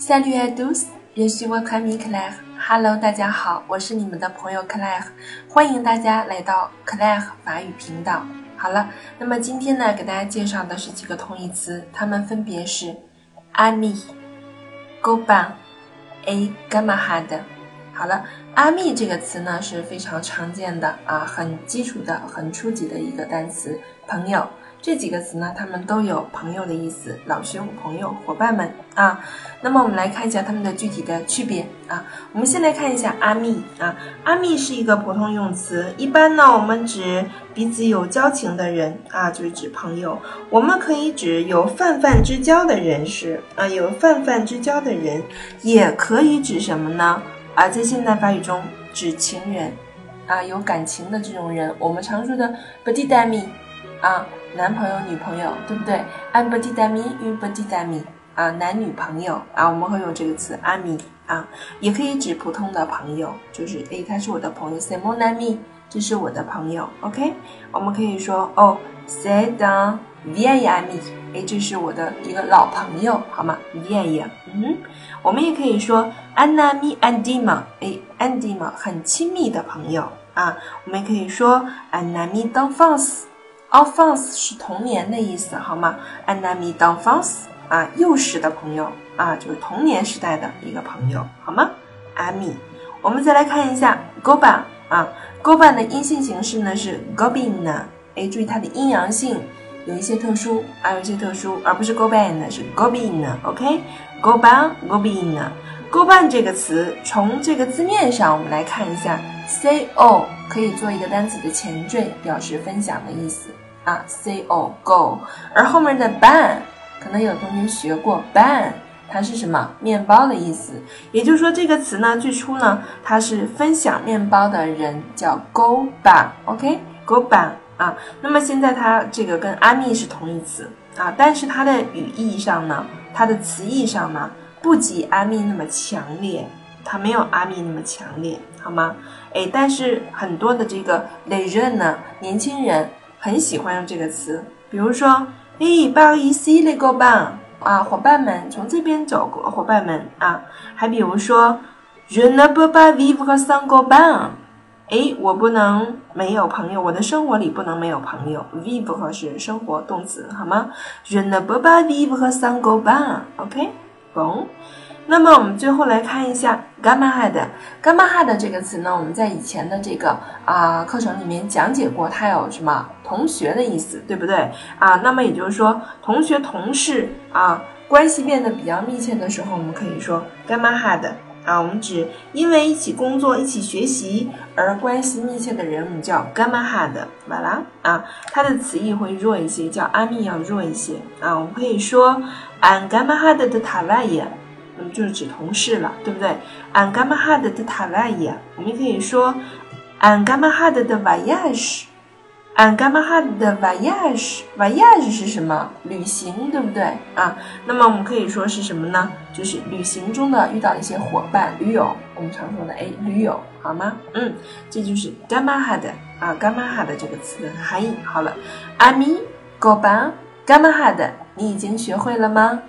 Salut à tous, je suis votre ami Claire. Hello，大家好，我是你们的朋友 Claire，欢迎大家来到 Claire 法语频道。好了，那么今天呢，给大家介绍的是几个同义词，它们分别是 ami、copain、et camarade。好了，ami 这个词呢是非常常见的啊，很基础的、很初级的一个单词，朋友。这几个词呢，它们都有朋友的意思，老兄、朋友、伙伴们啊。那么我们来看一下它们的具体的区别啊。我们先来看一下阿密啊，阿密是一个普通用词，一般呢我们指彼此有交情的人啊，就是指朋友。我们可以指有泛泛之交的人士啊，有泛泛之交的人，也可以指什么呢？啊，在现代法语中指情人啊，有感情的这种人，我们常说的 b e t i a m i 啊。男朋友、女朋友，对不对？I'm petit ami，you petit ami，啊，男女朋友啊，我们会用这个词 ami 啊，也可以指普通的朋友，就是诶，他是我的朋友，c'est mon ami，这是我的朋友，OK？我们可以说哦，c'est un vieil ami，诶，这是我的一个老朋友，好吗？vieil，嗯，我们也可以说 un ami intime，诶，intime 很亲密的朋友啊，我们也可以说 un ami d'enfance。Enfance 是童年的意思，好吗？Un ami d'enfance 啊，幼时的朋友啊，就是童年时代的一个朋友，好吗？Ami，我们再来看一下 Goban 啊，Goban 的阴性形式呢是 Gobin，哎，注意它的阴阳性有一些特殊啊，有一些特殊，而不是 Goban 是 Gobin，OK？Goban，Gobin，Goban 这个词从这个字面上我们来看一下，Co 可以做一个单词的前缀，表示分享的意思。啊，c o go，而后面的 ban，可能有同学学过 ban，它是什么？面包的意思。也就是说，这个词呢，最初呢，它是分享面包的人叫 go ban，OK，go ban 啊。那么现在它这个跟阿密是同义词啊，但是它的语义上呢，它的词义上呢，不及阿密那么强烈，它没有阿密那么强烈，好吗？哎，但是很多的这个累人呢，年轻人。很喜欢用这个词，比如说，哎，不好意思，那个吧，啊，伙伴们从这边走过，伙伴们啊，还比如说，je ne peux pas vivre sans g o b a n 哎，我不能没有朋友，我的生活里不能没有朋友，vivre 是生活动词，好吗？je ne peux pas vivre sans copain，OK，bon。那么我们最后来看一下 gamma head，gamma head 这个词呢，我们在以前的这个啊课程里面讲解过，它有什么同学的意思，对不对啊？那么也就是说，同学、同事啊，关系变得比较密切的时候，我们可以说 gamma head 啊，我们指因为一起工作、一起学习而关系密切的人，我们叫 gamma head，完了啊，它的词义会弱一些，叫阿密要弱一些啊，我们可以说 an gamma head 的塔外耶。就是指同事了，对不对？An gamma had 的 travail，我们可以说 An gamma had 的 voyage，An gamma had 的 voyage，voyage 是什么？旅行，对不对啊？那么我们可以说是什么呢？就是旅行中的遇到一些伙伴、驴友，我们常说的哎，驴友，好吗？嗯，这就是 g a m a h a d 啊 g a m a h a d 这个词的含义。好了，Ami，go ban，gamma had，你已经学会了吗？